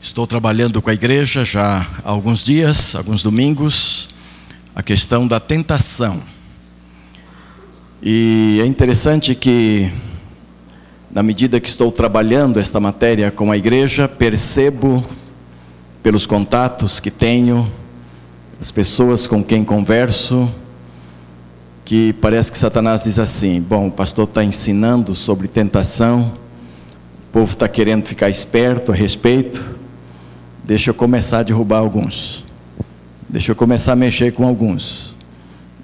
Estou trabalhando com a igreja já há alguns dias, alguns domingos, a questão da tentação. E é interessante que, na medida que estou trabalhando esta matéria com a igreja, percebo, pelos contatos que tenho, as pessoas com quem converso, que parece que Satanás diz assim: bom, o pastor está ensinando sobre tentação, o povo está querendo ficar esperto a respeito Deixa eu começar a derrubar alguns. Deixa eu começar a mexer com alguns.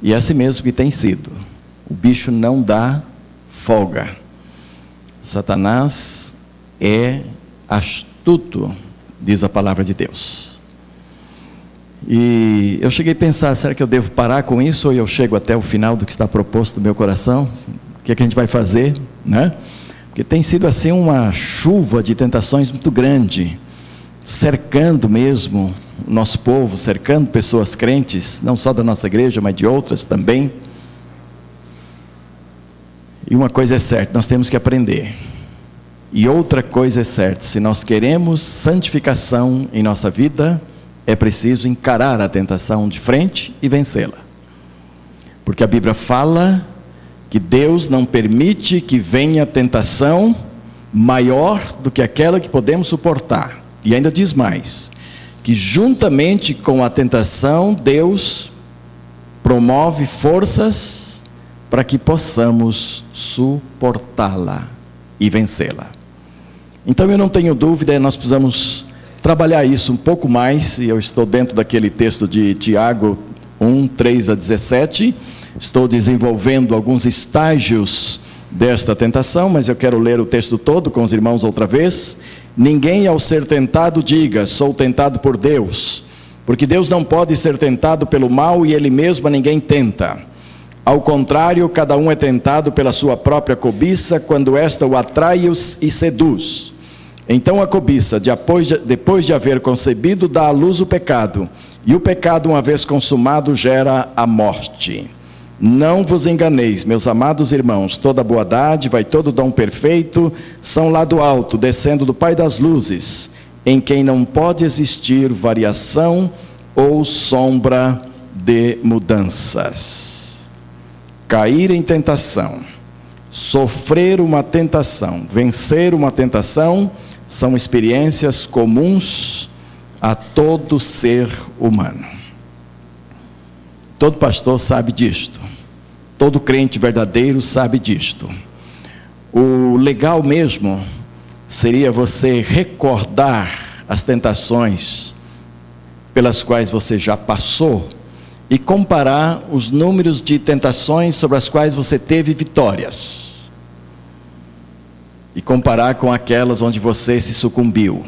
E é assim mesmo que tem sido. O bicho não dá folga. Satanás é astuto, diz a palavra de Deus. E eu cheguei a pensar: será que eu devo parar com isso ou eu chego até o final do que está proposto no meu coração? O que, é que a gente vai fazer? Né? Porque tem sido assim uma chuva de tentações muito grande cercando mesmo o nosso povo, cercando pessoas crentes, não só da nossa igreja, mas de outras também. E uma coisa é certa, nós temos que aprender. E outra coisa é certa, se nós queremos santificação em nossa vida, é preciso encarar a tentação de frente e vencê-la. Porque a Bíblia fala que Deus não permite que venha tentação maior do que aquela que podemos suportar. E ainda diz mais: que juntamente com a tentação, Deus promove forças para que possamos suportá-la e vencê-la. Então eu não tenho dúvida, nós precisamos trabalhar isso um pouco mais, e eu estou dentro daquele texto de Tiago 1, 3 a 17, estou desenvolvendo alguns estágios desta tentação, mas eu quero ler o texto todo com os irmãos outra vez. Ninguém, ao ser tentado, diga: Sou tentado por Deus, porque Deus não pode ser tentado pelo mal e Ele mesmo a ninguém tenta. Ao contrário, cada um é tentado pela sua própria cobiça, quando esta o atrai e seduz. Então a cobiça, depois de haver concebido, dá à luz o pecado, e o pecado, uma vez consumado, gera a morte. Não vos enganeis, meus amados irmãos, toda boa dádiva e todo dom perfeito são lá do alto, descendo do Pai das luzes, em quem não pode existir variação ou sombra de mudanças. Cair em tentação, sofrer uma tentação, vencer uma tentação, são experiências comuns a todo ser humano. Todo pastor sabe disto. Todo crente verdadeiro sabe disto. O legal mesmo seria você recordar as tentações pelas quais você já passou e comparar os números de tentações sobre as quais você teve vitórias. E comparar com aquelas onde você se sucumbiu.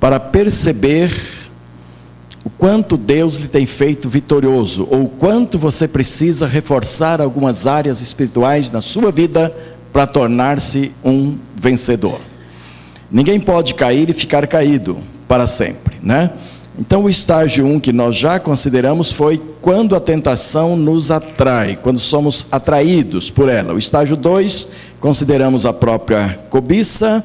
Para perceber quanto Deus lhe tem feito vitorioso, ou quanto você precisa reforçar algumas áreas espirituais na sua vida para tornar-se um vencedor. Ninguém pode cair e ficar caído para sempre, né? Então, o estágio 1 um que nós já consideramos foi quando a tentação nos atrai, quando somos atraídos por ela. O estágio 2, consideramos a própria cobiça.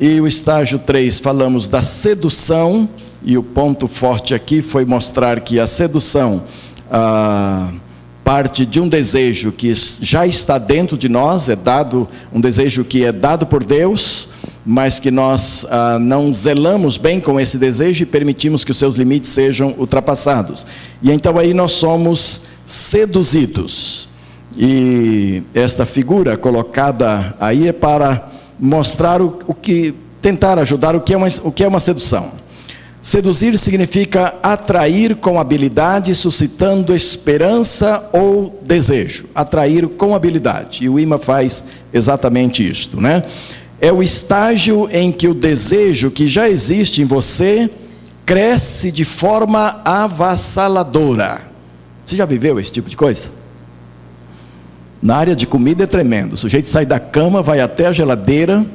E o estágio 3, falamos da sedução e o ponto forte aqui foi mostrar que a sedução ah, parte de um desejo que já está dentro de nós, é dado um desejo que é dado por Deus, mas que nós ah, não zelamos bem com esse desejo e permitimos que os seus limites sejam ultrapassados. E então aí nós somos seduzidos. E esta figura colocada aí é para mostrar o, o que tentar ajudar o que é uma, o que é uma sedução. Seduzir significa atrair com habilidade, suscitando esperança ou desejo. Atrair com habilidade. E o imã faz exatamente isto, né? É o estágio em que o desejo que já existe em você cresce de forma avassaladora. Você já viveu esse tipo de coisa? Na área de comida é tremendo. O sujeito sai da cama, vai até a geladeira,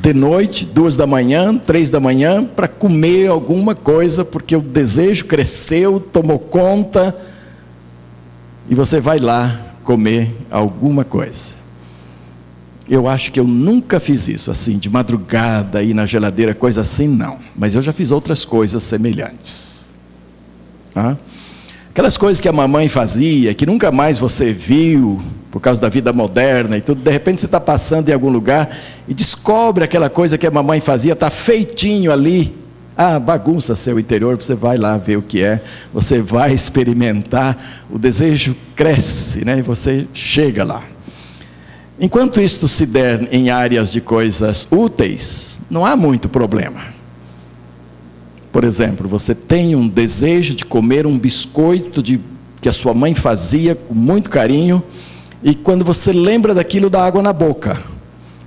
de noite, duas da manhã, três da manhã, para comer alguma coisa, porque o desejo cresceu, tomou conta, e você vai lá comer alguma coisa. Eu acho que eu nunca fiz isso, assim, de madrugada, ir na geladeira, coisa assim, não. Mas eu já fiz outras coisas semelhantes. Ah? Aquelas coisas que a mamãe fazia, que nunca mais você viu, por causa da vida moderna e tudo, de repente você está passando em algum lugar e descobre aquela coisa que a mamãe fazia, está feitinho ali. Ah, bagunça seu interior, você vai lá ver o que é, você vai experimentar, o desejo cresce, né? E você chega lá. Enquanto isto se der em áreas de coisas úteis, não há muito problema. Por exemplo, você tem um desejo de comer um biscoito de, que a sua mãe fazia com muito carinho, e quando você lembra daquilo, dá água na boca.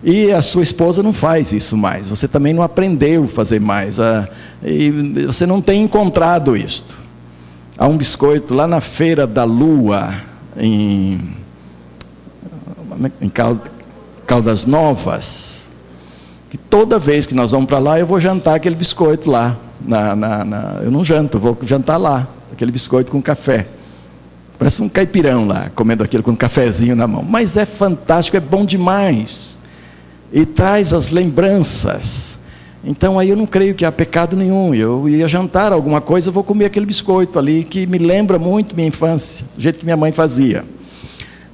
E a sua esposa não faz isso mais, você também não aprendeu a fazer mais, a, e você não tem encontrado isto. Há um biscoito lá na Feira da Lua, em, em Caldas Novas, que toda vez que nós vamos para lá, eu vou jantar aquele biscoito lá na, na, na, eu não janto, vou jantar lá, aquele biscoito com café. Parece um caipirão lá, comendo aquilo com um cafezinho na mão. Mas é fantástico, é bom demais. E traz as lembranças. Então aí eu não creio que há pecado nenhum. Eu ia jantar alguma coisa, vou comer aquele biscoito ali que me lembra muito minha infância, do jeito que minha mãe fazia.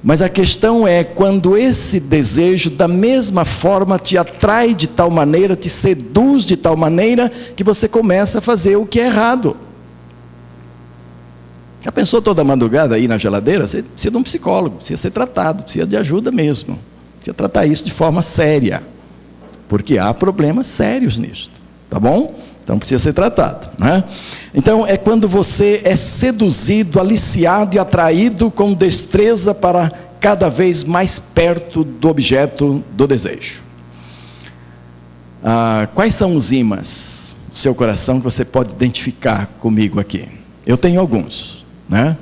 Mas a questão é quando esse desejo, da mesma forma, te atrai de tal maneira, te seduz de tal maneira, que você começa a fazer o que é errado. Já pensou toda madrugada aí na geladeira? Você precisa de um psicólogo, precisa ser tratado, precisa de ajuda mesmo. Precisa tratar isso de forma séria. Porque há problemas sérios nisso. Tá bom? Então precisa ser tratado. Né? Então é quando você é seduzido, aliciado e atraído com destreza para cada vez mais perto do objeto do desejo. Ah, quais são os imãs do seu coração que você pode identificar comigo aqui? Eu tenho alguns, né?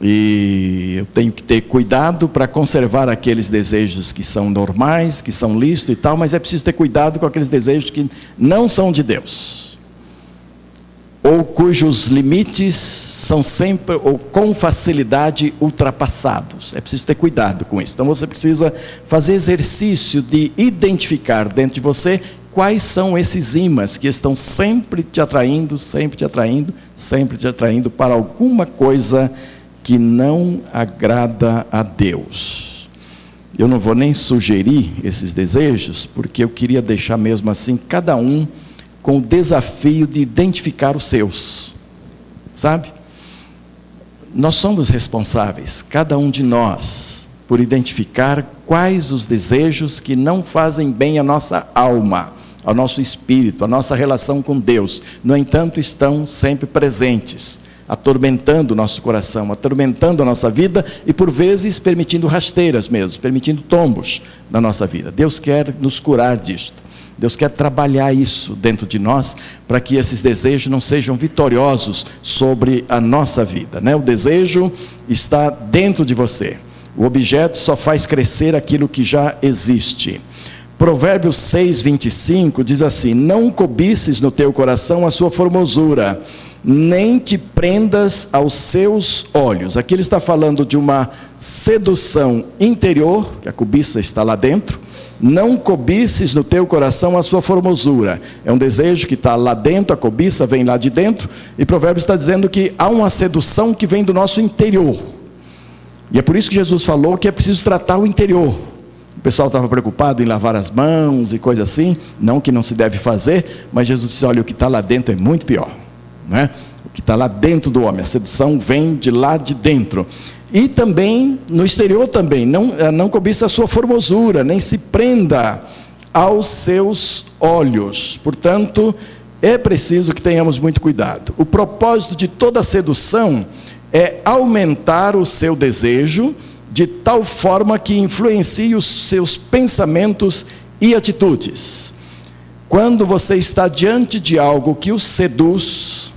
E eu tenho que ter cuidado para conservar aqueles desejos que são normais, que são lícitos e tal, mas é preciso ter cuidado com aqueles desejos que não são de Deus. Ou cujos limites são sempre ou com facilidade ultrapassados. É preciso ter cuidado com isso. Então você precisa fazer exercício de identificar dentro de você quais são esses imãs que estão sempre te atraindo, sempre te atraindo, sempre te atraindo para alguma coisa que não agrada a Deus. Eu não vou nem sugerir esses desejos, porque eu queria deixar mesmo assim cada um com o desafio de identificar os seus. Sabe? Nós somos responsáveis, cada um de nós, por identificar quais os desejos que não fazem bem à nossa alma, ao nosso espírito, à nossa relação com Deus. No entanto, estão sempre presentes atormentando o nosso coração, atormentando a nossa vida e por vezes permitindo rasteiras mesmo, permitindo tombos na nossa vida. Deus quer nos curar disto. Deus quer trabalhar isso dentro de nós para que esses desejos não sejam vitoriosos sobre a nossa vida. Né? O desejo está dentro de você. O objeto só faz crescer aquilo que já existe. Provérbios 6, 25 diz assim: Não cobices no teu coração a sua formosura nem te prendas aos seus olhos. Aqui ele está falando de uma sedução interior, que a cobiça está lá dentro. Não cobices no teu coração a sua formosura. É um desejo que está lá dentro, a cobiça vem lá de dentro. E Provérbios está dizendo que há uma sedução que vem do nosso interior. E é por isso que Jesus falou que é preciso tratar o interior. O pessoal estava preocupado em lavar as mãos e coisa assim. Não que não se deve fazer, mas Jesus disse: olha, o que está lá dentro é muito pior né? o que está lá dentro do homem. A sedução vem de lá de dentro. E também, no exterior também, não, eh, não cobiça a sua formosura, nem se prenda aos seus olhos. Portanto, é preciso que tenhamos muito cuidado. O propósito de toda sedução é aumentar o seu desejo de tal forma que influencie os seus pensamentos e atitudes. Quando você está diante de algo que o seduz,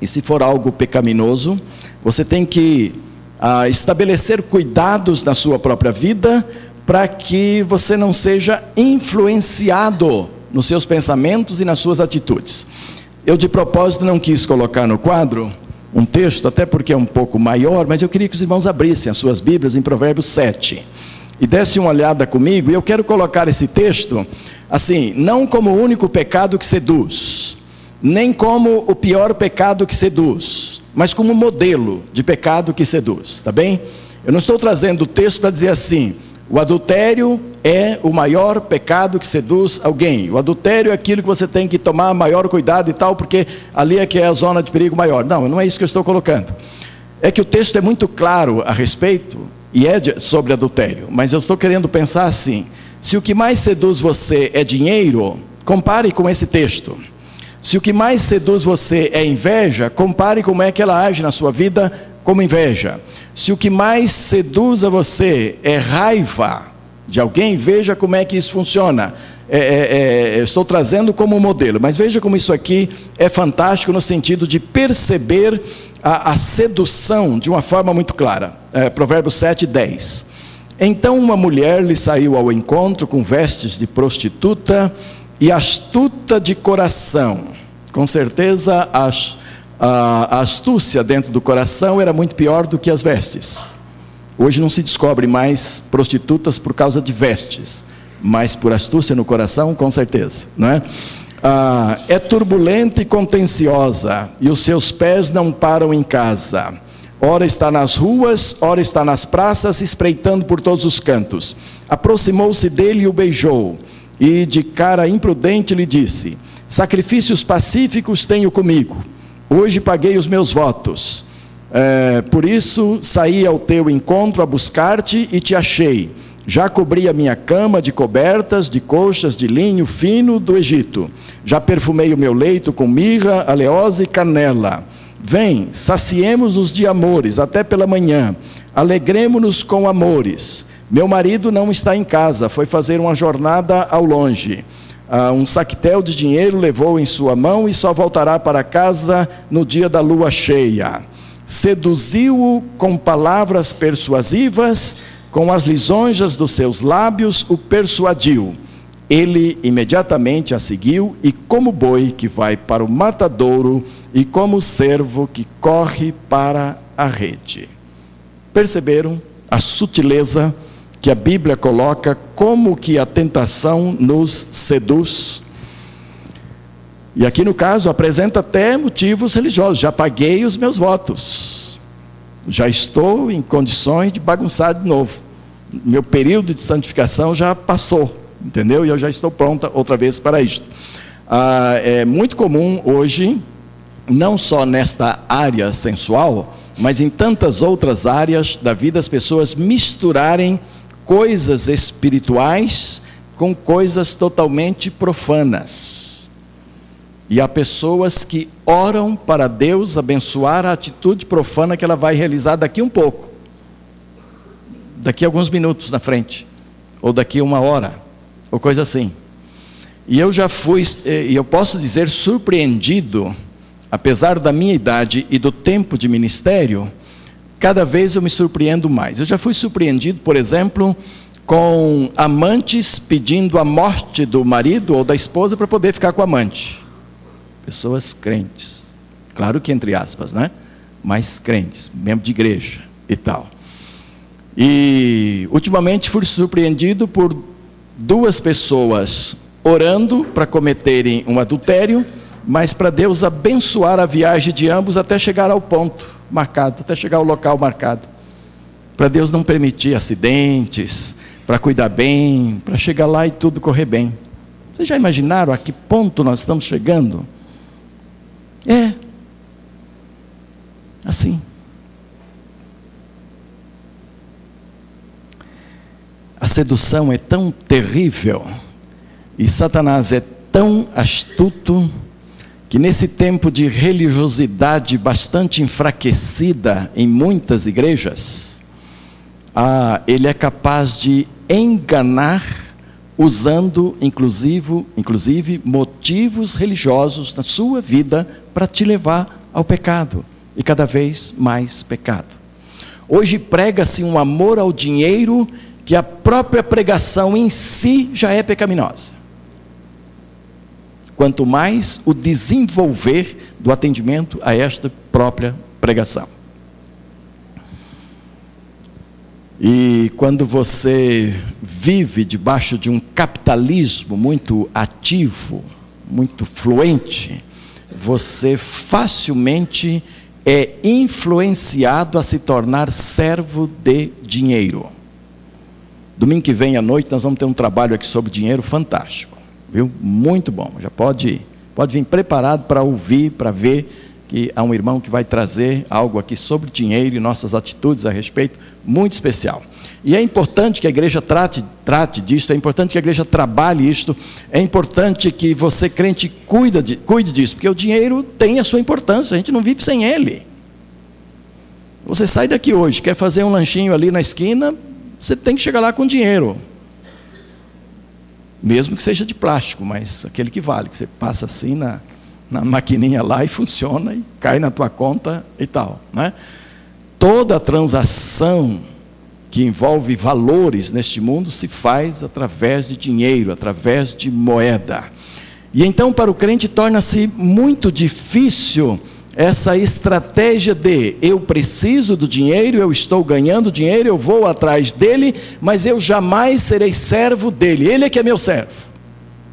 e se for algo pecaminoso, você tem que ah, estabelecer cuidados na sua própria vida para que você não seja influenciado nos seus pensamentos e nas suas atitudes. Eu de propósito não quis colocar no quadro um texto, até porque é um pouco maior, mas eu queria que os irmãos abrissem as suas Bíblias em Provérbios 7. e desse uma olhada comigo, e eu quero colocar esse texto assim, não como o único pecado que seduz, nem como o pior pecado que seduz, mas como modelo de pecado que seduz, tá bem? Eu não estou trazendo o texto para dizer assim, o adultério é o maior pecado que seduz alguém. O adultério é aquilo que você tem que tomar maior cuidado e tal, porque ali é que é a zona de perigo maior. Não, não é isso que eu estou colocando. É que o texto é muito claro a respeito e é sobre adultério, mas eu estou querendo pensar assim: se o que mais seduz você é dinheiro, compare com esse texto. Se o que mais seduz você é inveja, compare como é que ela age na sua vida como inveja. Se o que mais seduz a você é raiva de alguém, veja como é que isso funciona. É, é, é, estou trazendo como modelo, mas veja como isso aqui é fantástico no sentido de perceber a, a sedução de uma forma muito clara. É, Provérbios 7, 10. Então uma mulher lhe saiu ao encontro com vestes de prostituta e astuta de coração. Com certeza, a, a, a astúcia dentro do coração era muito pior do que as vestes. Hoje não se descobre mais prostitutas por causa de vestes, mas por astúcia no coração, com certeza, não é? Ah, é turbulenta e contenciosa, e os seus pés não param em casa. Ora está nas ruas, ora está nas praças, espreitando por todos os cantos. Aproximou-se dele e o beijou, e de cara imprudente lhe disse: Sacrifícios pacíficos tenho comigo, hoje paguei os meus votos. É, por isso saí ao teu encontro a buscar-te e te achei. Já cobri a minha cama de cobertas, de coxas de linho fino do Egito. Já perfumei o meu leito com mirra, aleosa e canela. Vem, saciemos-nos de amores até pela manhã. Alegremos-nos com amores. Meu marido não está em casa, foi fazer uma jornada ao longe. Ah, um saquetel de dinheiro levou em sua mão e só voltará para casa no dia da lua cheia. Seduziu-o com palavras persuasivas com as lisonjas dos seus lábios o persuadiu. Ele imediatamente a seguiu, e como boi que vai para o matadouro, e como servo que corre para a rede. Perceberam a sutileza que a Bíblia coloca como que a tentação nos seduz? E aqui no caso apresenta até motivos religiosos. Já paguei os meus votos. Já estou em condições de bagunçar de novo meu período de santificação já passou, entendeu? E eu já estou pronta outra vez para isto. Ah, é muito comum hoje, não só nesta área sensual, mas em tantas outras áreas da vida, as pessoas misturarem coisas espirituais com coisas totalmente profanas. E há pessoas que oram para Deus abençoar a atitude profana que ela vai realizar daqui um pouco daqui alguns minutos na frente, ou daqui uma hora, ou coisa assim. E eu já fui, e eu posso dizer, surpreendido, apesar da minha idade e do tempo de ministério, cada vez eu me surpreendo mais. Eu já fui surpreendido, por exemplo, com amantes pedindo a morte do marido ou da esposa para poder ficar com o amante. Pessoas crentes. Claro que entre aspas, né? Mas crentes, membro de igreja e tal. E ultimamente fui surpreendido por duas pessoas orando para cometerem um adultério, mas para Deus abençoar a viagem de ambos até chegar ao ponto marcado, até chegar ao local marcado. Para Deus não permitir acidentes, para cuidar bem, para chegar lá e tudo correr bem. Vocês já imaginaram a que ponto nós estamos chegando? É. Assim. A sedução é tão terrível e Satanás é tão astuto que nesse tempo de religiosidade bastante enfraquecida em muitas igrejas, ah, ele é capaz de enganar usando inclusive, inclusive motivos religiosos na sua vida para te levar ao pecado e cada vez mais pecado. Hoje prega-se um amor ao dinheiro que a própria pregação em si já é pecaminosa. Quanto mais o desenvolver do atendimento a esta própria pregação. E quando você vive debaixo de um capitalismo muito ativo, muito fluente, você facilmente é influenciado a se tornar servo de dinheiro. Domingo que vem à noite nós vamos ter um trabalho aqui sobre dinheiro fantástico, viu? Muito bom. Já pode, pode vir preparado para ouvir, para ver que há um irmão que vai trazer algo aqui sobre dinheiro e nossas atitudes a respeito, muito especial. E é importante que a igreja trate, trate disso, é importante que a igreja trabalhe isto, é importante que você, crente, cuida de, cuide disso, porque o dinheiro tem a sua importância, a gente não vive sem ele. Você sai daqui hoje, quer fazer um lanchinho ali na esquina, você tem que chegar lá com dinheiro. Mesmo que seja de plástico, mas aquele que vale, que você passa assim na, na maquininha lá e funciona e cai na tua conta e tal. Né? Toda transação que envolve valores neste mundo se faz através de dinheiro, através de moeda. E então, para o crente, torna-se muito difícil essa estratégia de eu preciso do dinheiro, eu estou ganhando dinheiro, eu vou atrás dele, mas eu jamais serei servo dele, ele é que é meu servo.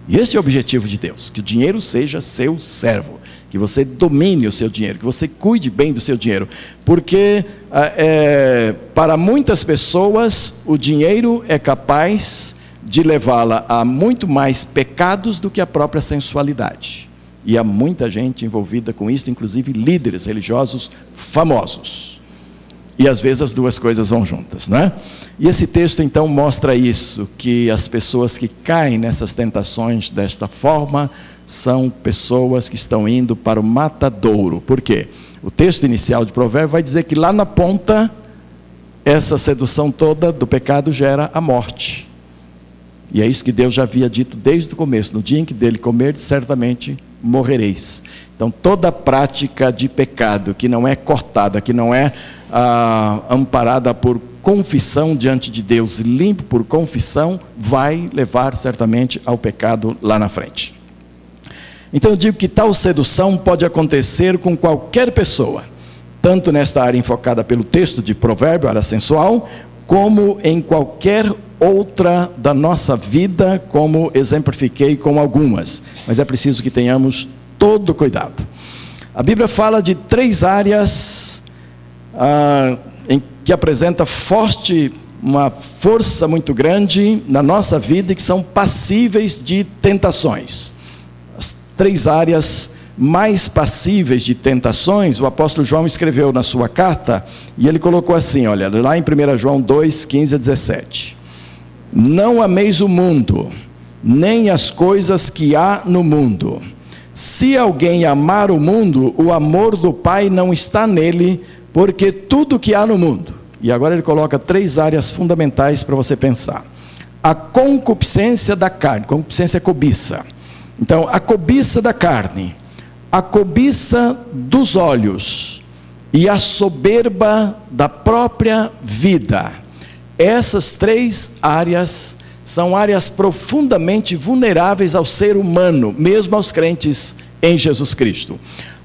E esse é o objetivo de Deus: que o dinheiro seja seu servo, que você domine o seu dinheiro, que você cuide bem do seu dinheiro, porque é, para muitas pessoas o dinheiro é capaz de levá-la a muito mais pecados do que a própria sensualidade. E há muita gente envolvida com isso, inclusive líderes religiosos famosos. E às vezes as duas coisas vão juntas, né? E esse texto então mostra isso, que as pessoas que caem nessas tentações desta forma são pessoas que estão indo para o matadouro. Por quê? O texto inicial de Provérbio vai dizer que lá na ponta essa sedução toda do pecado gera a morte. E é isso que Deus já havia dito desde o começo, no dia em que dele comer, certamente morrereis. Então, toda prática de pecado que não é cortada, que não é ah, amparada por confissão diante de Deus, limpo por confissão, vai levar certamente ao pecado lá na frente. Então, eu digo que tal sedução pode acontecer com qualquer pessoa, tanto nesta área enfocada pelo texto de Provérbio, área sensual, como em qualquer outra da nossa vida, como exemplifiquei com algumas, mas é preciso que tenhamos todo cuidado. A Bíblia fala de três áreas ah, em que apresenta forte, uma força muito grande na nossa vida e que são passíveis de tentações. As três áreas mais passíveis de tentações, o apóstolo João escreveu na sua carta, e ele colocou assim: olha, lá em 1 João 2, 15 a 17. Não ameis o mundo, nem as coisas que há no mundo. Se alguém amar o mundo, o amor do Pai não está nele, porque tudo que há no mundo. E agora ele coloca três áreas fundamentais para você pensar: a concupiscência da carne, concupiscência é cobiça. Então, a cobiça da carne, a cobiça dos olhos e a soberba da própria vida essas três áreas são áreas profundamente vulneráveis ao ser humano, mesmo aos crentes em Jesus Cristo.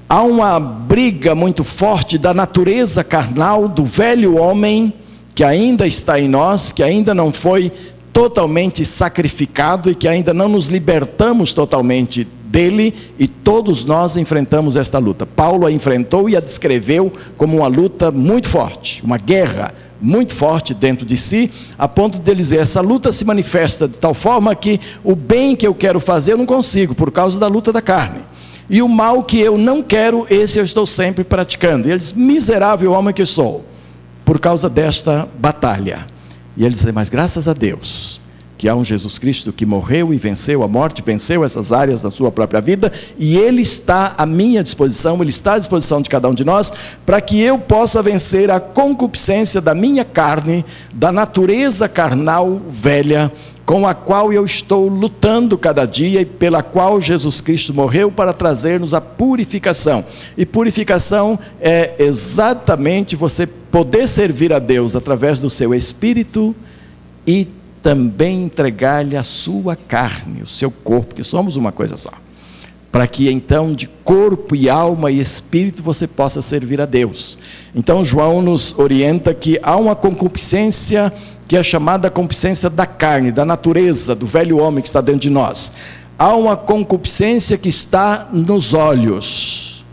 Há uma briga muito forte da natureza carnal, do velho homem, que ainda está em nós, que ainda não foi totalmente sacrificado e que ainda não nos libertamos totalmente dele, e todos nós enfrentamos esta luta. Paulo a enfrentou e a descreveu como uma luta muito forte, uma guerra muito forte dentro de si, a ponto de ele dizer: essa luta se manifesta de tal forma que o bem que eu quero fazer eu não consigo, por causa da luta da carne. E o mal que eu não quero, esse eu estou sempre praticando. E ele diz: miserável homem que sou, por causa desta batalha. E ele diz: mas graças a Deus, que há um Jesus Cristo que morreu e venceu a morte, venceu essas áreas da sua própria vida, e Ele está à minha disposição, Ele está à disposição de cada um de nós, para que eu possa vencer a concupiscência da minha carne, da natureza carnal velha, com a qual eu estou lutando cada dia e pela qual Jesus Cristo morreu para trazer-nos a purificação. E purificação é exatamente você poder servir a Deus através do seu espírito e também entregar-lhe a sua carne, o seu corpo, que somos uma coisa só. para que então de corpo e alma e espírito você possa servir a Deus. Então João nos orienta que há uma concupiscência que é chamada concupiscência da carne, da natureza, do velho homem que está dentro de nós. Há uma concupiscência que está nos olhos.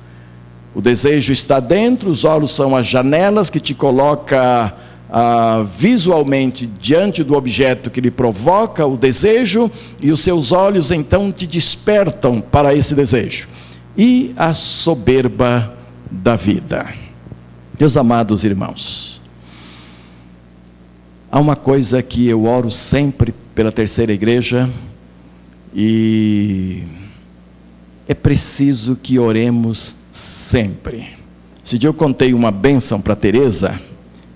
O desejo está dentro, os olhos são as janelas que te coloca ah, visualmente diante do objeto que lhe provoca o desejo, e os seus olhos então te despertam para esse desejo. E a soberba da vida. Meus amados irmãos, há uma coisa que eu oro sempre pela terceira igreja, e é preciso que oremos sempre. Esse dia eu contei uma bênção para Teresa,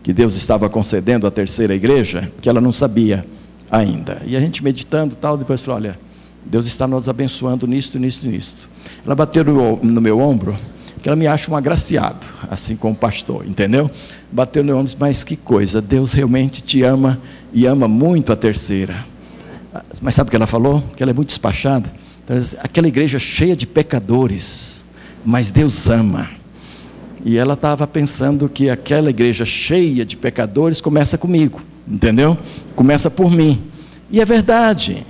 que Deus estava concedendo à terceira igreja, que ela não sabia ainda. E a gente meditando tal, depois falou: olha, Deus está nos abençoando nisto, nisto, nisto. Ela bateu no, meu ombro, que ela me acha um agraciado, assim como pastor, entendeu? Bateu no meu ombro, mas que coisa, Deus realmente te ama e ama muito a terceira. Mas sabe o que ela falou? Que ela é muito despachada. Aquela igreja cheia de pecadores, mas Deus ama. E ela estava pensando que aquela igreja cheia de pecadores começa comigo, entendeu? Começa por mim. E é verdade.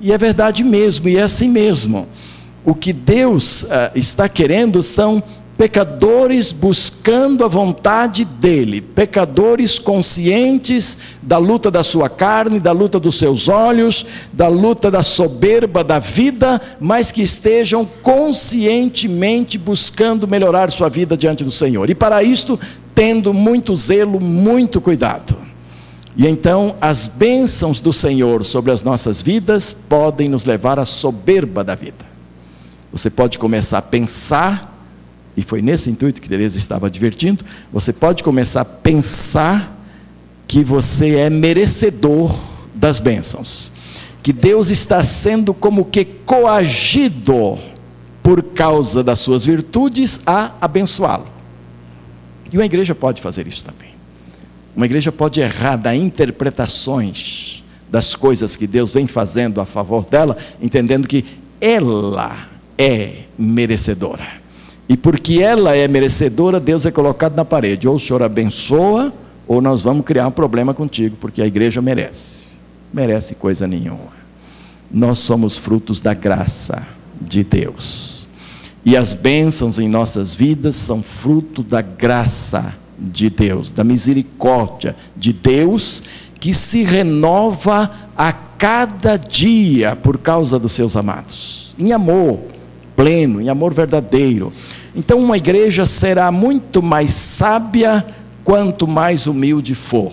E é verdade mesmo, e é assim mesmo. O que Deus uh, está querendo são pecadores buscando a vontade dele, pecadores conscientes da luta da sua carne, da luta dos seus olhos, da luta da soberba da vida, mas que estejam conscientemente buscando melhorar sua vida diante do Senhor. E para isto, tendo muito zelo, muito cuidado. E então, as bênçãos do Senhor sobre as nossas vidas podem nos levar à soberba da vida. Você pode começar a pensar e foi nesse intuito que Teresa estava advertindo, você pode começar a pensar que você é merecedor das bênçãos, que Deus está sendo como que coagido por causa das suas virtudes a abençoá-lo. E uma igreja pode fazer isso também. Uma igreja pode errar das interpretações das coisas que Deus vem fazendo a favor dela, entendendo que ela é merecedora. E porque ela é merecedora, Deus é colocado na parede. Ou o Senhor abençoa, ou nós vamos criar um problema contigo, porque a igreja merece. Merece coisa nenhuma. Nós somos frutos da graça de Deus. E as bênçãos em nossas vidas são fruto da graça de Deus, da misericórdia de Deus, que se renova a cada dia por causa dos seus amados, em amor pleno, em amor verdadeiro. Então, uma igreja será muito mais sábia quanto mais humilde for.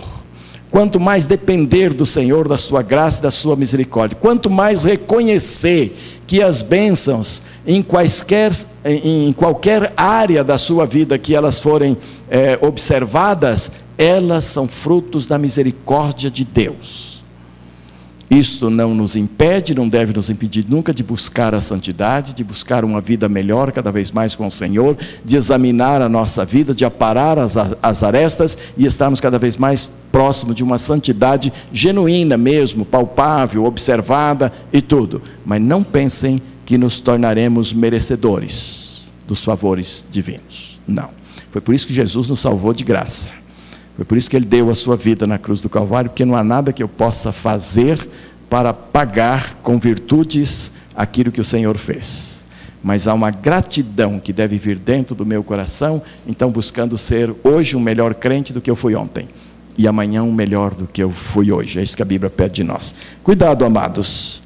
Quanto mais depender do Senhor, da sua graça e da sua misericórdia, quanto mais reconhecer que as bênçãos, em, quaisquer, em qualquer área da sua vida que elas forem é, observadas, elas são frutos da misericórdia de Deus. Isto não nos impede, não deve nos impedir nunca de buscar a santidade, de buscar uma vida melhor cada vez mais com o Senhor, de examinar a nossa vida, de aparar as, as arestas e estarmos cada vez mais próximo de uma santidade genuína mesmo, palpável, observada e tudo. Mas não pensem que nos tornaremos merecedores dos favores divinos. Não. Foi por isso que Jesus nos salvou de graça. Foi por isso que ele deu a sua vida na cruz do Calvário, porque não há nada que eu possa fazer para pagar com virtudes aquilo que o Senhor fez. Mas há uma gratidão que deve vir dentro do meu coração, então buscando ser hoje um melhor crente do que eu fui ontem, e amanhã um melhor do que eu fui hoje. É isso que a Bíblia pede de nós. Cuidado, amados,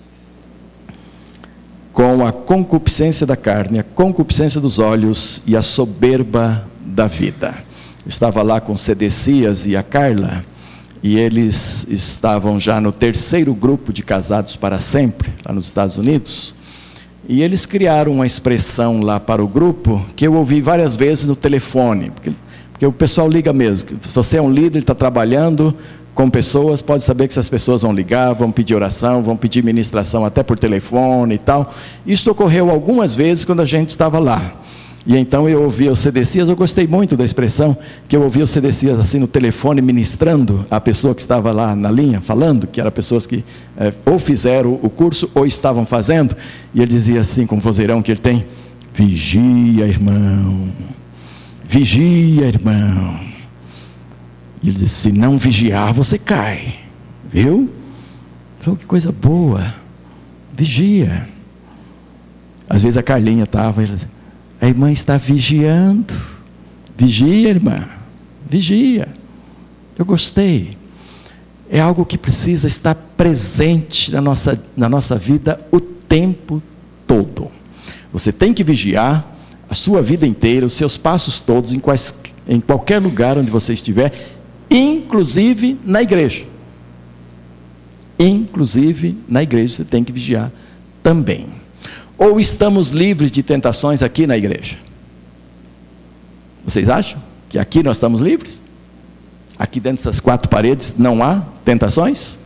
com a concupiscência da carne, a concupiscência dos olhos e a soberba da vida estava lá com Cedecias e a Carla, e eles estavam já no terceiro grupo de casados para sempre, lá nos Estados Unidos. E eles criaram uma expressão lá para o grupo que eu ouvi várias vezes no telefone, porque, porque o pessoal liga mesmo. Se você é um líder, está trabalhando com pessoas, pode saber que essas pessoas vão ligar, vão pedir oração, vão pedir ministração até por telefone e tal. Isso ocorreu algumas vezes quando a gente estava lá. E então eu ouvi o Cedecias, eu gostei muito da expressão que eu ouvi o Cedecias assim no telefone ministrando a pessoa que estava lá na linha falando, que eram pessoas que é, ou fizeram o curso ou estavam fazendo, e ele dizia assim com o vozeirão que ele tem: Vigia, irmão. Vigia, irmão. E ele disse: Se não vigiar, você cai. Viu? Falou que coisa boa. Vigia. Às vezes a Carlinha estava, a irmã está vigiando. Vigia, irmã. Vigia. Eu gostei. É algo que precisa estar presente na nossa, na nossa vida o tempo todo. Você tem que vigiar a sua vida inteira, os seus passos todos, em, quais, em qualquer lugar onde você estiver, inclusive na igreja. Inclusive na igreja você tem que vigiar também. Ou estamos livres de tentações aqui na igreja? Vocês acham que aqui nós estamos livres? Aqui dentro dessas quatro paredes não há tentações?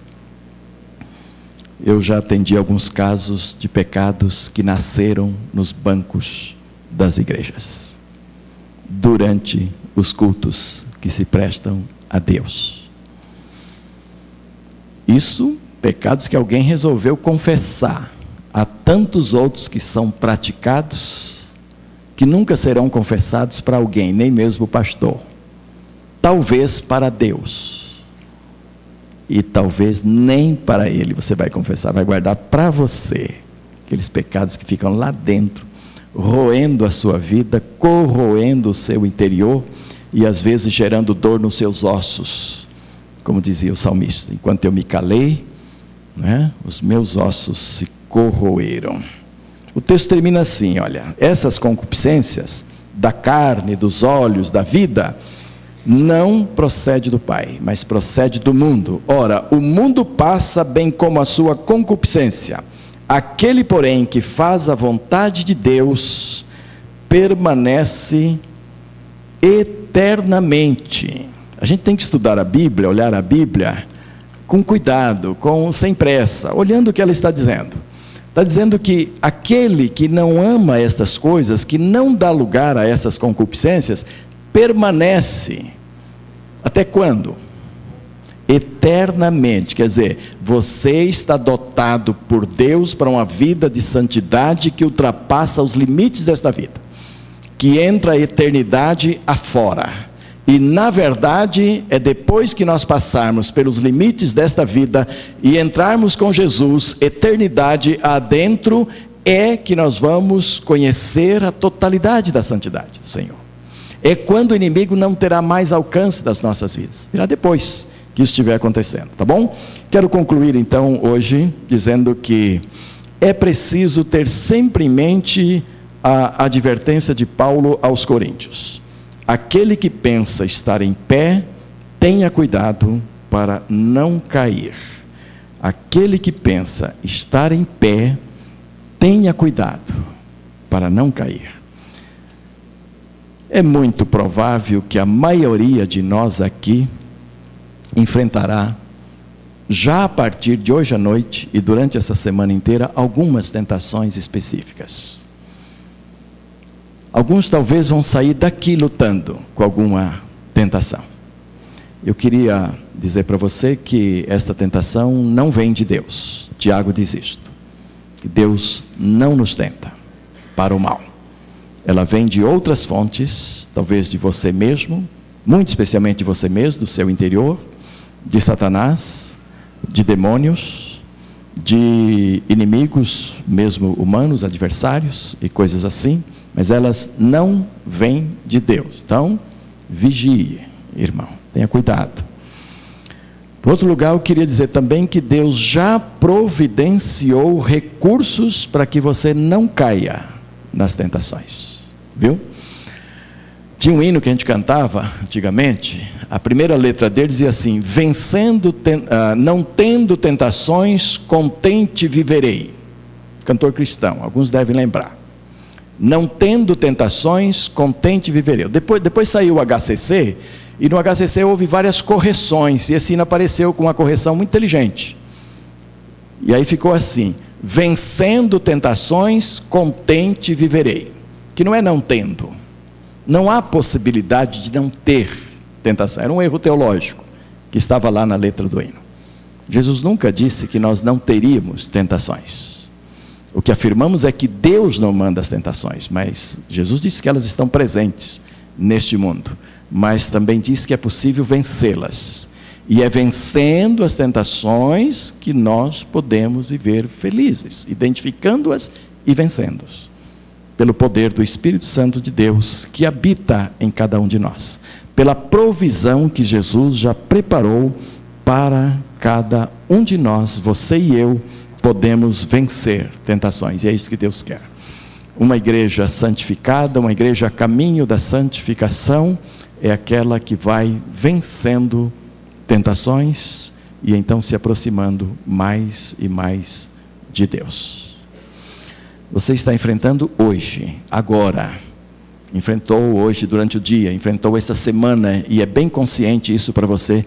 Eu já atendi alguns casos de pecados que nasceram nos bancos das igrejas, durante os cultos que se prestam a Deus. Isso, pecados que alguém resolveu confessar. Há tantos outros que são praticados que nunca serão confessados para alguém, nem mesmo o pastor. Talvez para Deus e talvez nem para ele você vai confessar, vai guardar para você aqueles pecados que ficam lá dentro, roendo a sua vida, corroendo o seu interior e às vezes gerando dor nos seus ossos, como dizia o salmista. Enquanto eu me calei, né, os meus ossos se corroeram. O texto termina assim: olha, essas concupiscências da carne, dos olhos, da vida, não procede do Pai, mas procede do mundo. Ora, o mundo passa bem como a sua concupiscência. Aquele, porém, que faz a vontade de Deus, permanece eternamente. A gente tem que estudar a Bíblia, olhar a Bíblia com cuidado, com sem pressa, olhando o que ela está dizendo. Está dizendo que aquele que não ama estas coisas, que não dá lugar a essas concupiscências, permanece. Até quando? Eternamente. Quer dizer, você está dotado por Deus para uma vida de santidade que ultrapassa os limites desta vida, que entra a eternidade afora. E na verdade, é depois que nós passarmos pelos limites desta vida e entrarmos com Jesus, eternidade adentro, é que nós vamos conhecer a totalidade da santidade do Senhor é quando o inimigo não terá mais alcance das nossas vidas. Virá depois que isso estiver acontecendo, tá bom? Quero concluir então hoje dizendo que é preciso ter sempre em mente a advertência de Paulo aos Coríntios. Aquele que pensa estar em pé, tenha cuidado para não cair. Aquele que pensa estar em pé, tenha cuidado para não cair. É muito provável que a maioria de nós aqui enfrentará, já a partir de hoje à noite e durante essa semana inteira, algumas tentações específicas. Alguns talvez vão sair daqui lutando com alguma tentação. Eu queria dizer para você que esta tentação não vem de Deus. Tiago diz isto: que Deus não nos tenta para o mal ela vem de outras fontes, talvez de você mesmo, muito especialmente de você mesmo, do seu interior, de Satanás, de demônios, de inimigos, mesmo humanos, adversários e coisas assim, mas elas não vêm de Deus. Então, vigie, irmão, tenha cuidado. Por outro lugar, eu queria dizer também que Deus já providenciou recursos para que você não caia nas tentações. Viu? Tinha um hino que a gente cantava antigamente, a primeira letra dele dizia assim: Vencendo, uh, não tendo tentações, contente viverei. Cantor cristão, alguns devem lembrar. Não tendo tentações, contente viverei. Depois, depois saiu o HCC, e no HCC houve várias correções, e esse hino apareceu com uma correção muito inteligente. E aí ficou assim: Vencendo tentações, contente viverei. que não é não tendo. Não há possibilidade de não ter tentação. Era um erro teológico que estava lá na letra do hino. Jesus nunca disse que nós não teríamos tentações. O que afirmamos é que Deus não manda as tentações, mas Jesus disse que elas estão presentes neste mundo, mas também disse que é possível vencê-las. E é vencendo as tentações que nós podemos viver felizes, identificando-as e vencendo-as, pelo poder do Espírito Santo de Deus que habita em cada um de nós, pela provisão que Jesus já preparou para cada um de nós, você e eu, podemos vencer tentações, e é isso que Deus quer. Uma igreja santificada, uma igreja a caminho da santificação, é aquela que vai vencendo tentações e então se aproximando mais e mais de Deus. Você está enfrentando hoje, agora, enfrentou hoje durante o dia, enfrentou essa semana e é bem consciente isso para você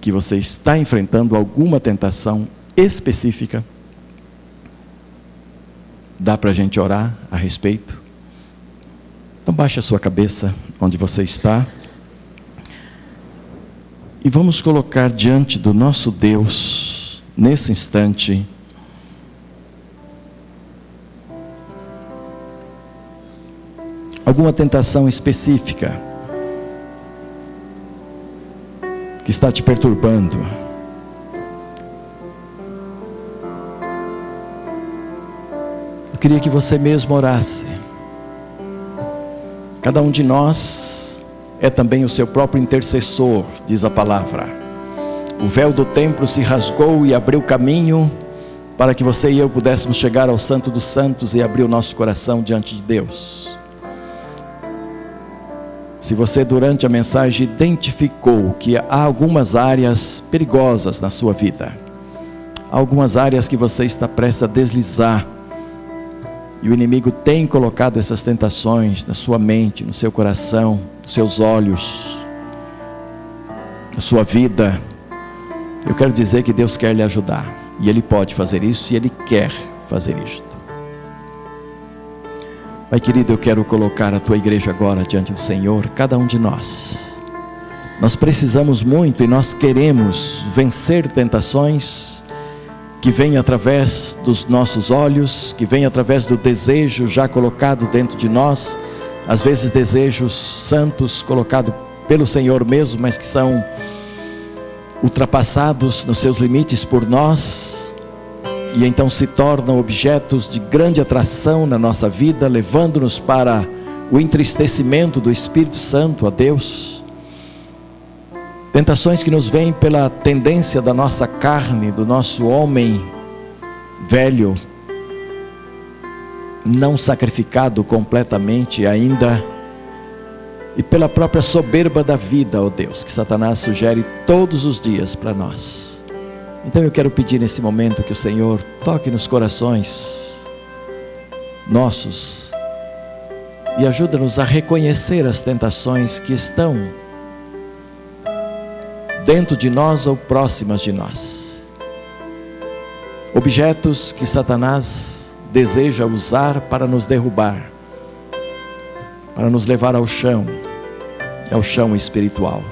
que você está enfrentando alguma tentação específica. Dá para a gente orar a respeito? Então baixe a sua cabeça onde você está. E vamos colocar diante do nosso Deus, nesse instante, alguma tentação específica que está te perturbando. Queria que você mesmo orasse. Cada um de nós é também o seu próprio intercessor, diz a palavra. O véu do templo se rasgou e abriu caminho para que você e eu pudéssemos chegar ao Santo dos Santos e abrir o nosso coração diante de Deus. Se você durante a mensagem identificou que há algumas áreas perigosas na sua vida, algumas áreas que você está prestes a deslizar, e o inimigo tem colocado essas tentações na sua mente, no seu coração, nos seus olhos, na sua vida. Eu quero dizer que Deus quer lhe ajudar. E Ele pode fazer isso e Ele quer fazer isto. Pai querido, eu quero colocar a tua igreja agora diante do Senhor, cada um de nós. Nós precisamos muito e nós queremos vencer tentações que vem através dos nossos olhos, que vem através do desejo já colocado dentro de nós, às vezes desejos santos colocados pelo Senhor mesmo, mas que são ultrapassados nos seus limites por nós, e então se tornam objetos de grande atração na nossa vida, levando-nos para o entristecimento do Espírito Santo a Deus. Tentações que nos vêm pela tendência da nossa carne, do nosso homem velho, não sacrificado completamente ainda, e pela própria soberba da vida, ó oh Deus, que Satanás sugere todos os dias para nós. Então eu quero pedir nesse momento que o Senhor toque nos corações nossos e ajuda-nos a reconhecer as tentações que estão dentro de nós ou próximas de nós. Objetos que Satanás deseja usar para nos derrubar, para nos levar ao chão, ao chão espiritual.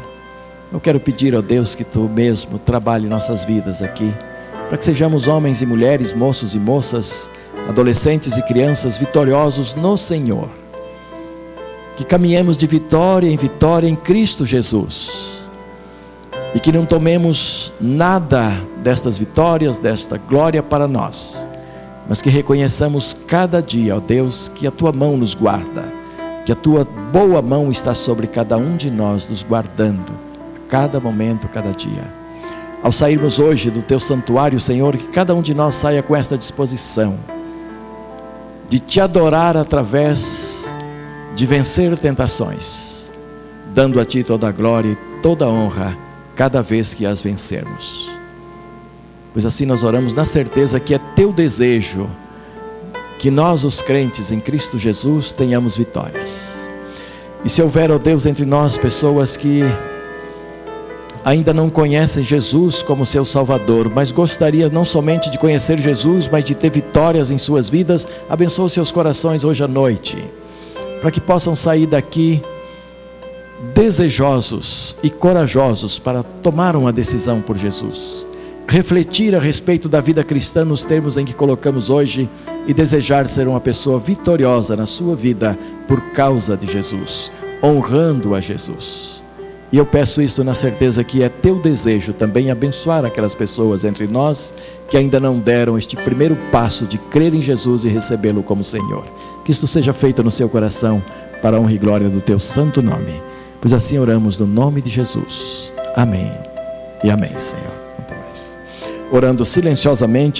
Eu quero pedir a Deus que tu mesmo trabalhe nossas vidas aqui, para que sejamos homens e mulheres, moços e moças, adolescentes e crianças vitoriosos no Senhor. Que caminhemos de vitória em vitória em Cristo Jesus e que não tomemos nada destas vitórias, desta glória para nós, mas que reconheçamos cada dia, ó Deus, que a tua mão nos guarda, que a tua boa mão está sobre cada um de nós, nos guardando, cada momento, cada dia. Ao sairmos hoje do teu santuário, Senhor, que cada um de nós saia com esta disposição de te adorar através de vencer tentações, dando a ti toda a glória e toda a honra cada vez que as vencermos. Pois assim nós oramos na certeza que é teu desejo que nós, os crentes em Cristo Jesus, tenhamos vitórias. E se houver, ó oh Deus, entre nós pessoas que ainda não conhecem Jesus como seu Salvador, mas gostaria não somente de conhecer Jesus, mas de ter vitórias em suas vidas, abençoe seus corações hoje à noite. para que possam sair daqui desejosos e corajosos para tomar uma decisão por Jesus. Refletir a respeito da vida cristã nos termos em que colocamos hoje e desejar ser uma pessoa vitoriosa na sua vida por causa de Jesus, honrando a Jesus. E eu peço isso na certeza que é teu desejo também abençoar aquelas pessoas entre nós que ainda não deram este primeiro passo de crer em Jesus e recebê-lo como Senhor. Que isso seja feito no seu coração para a honra e glória do teu santo nome. Pois assim oramos no nome de Jesus. Amém. E amém, Senhor. Orando silenciosamente.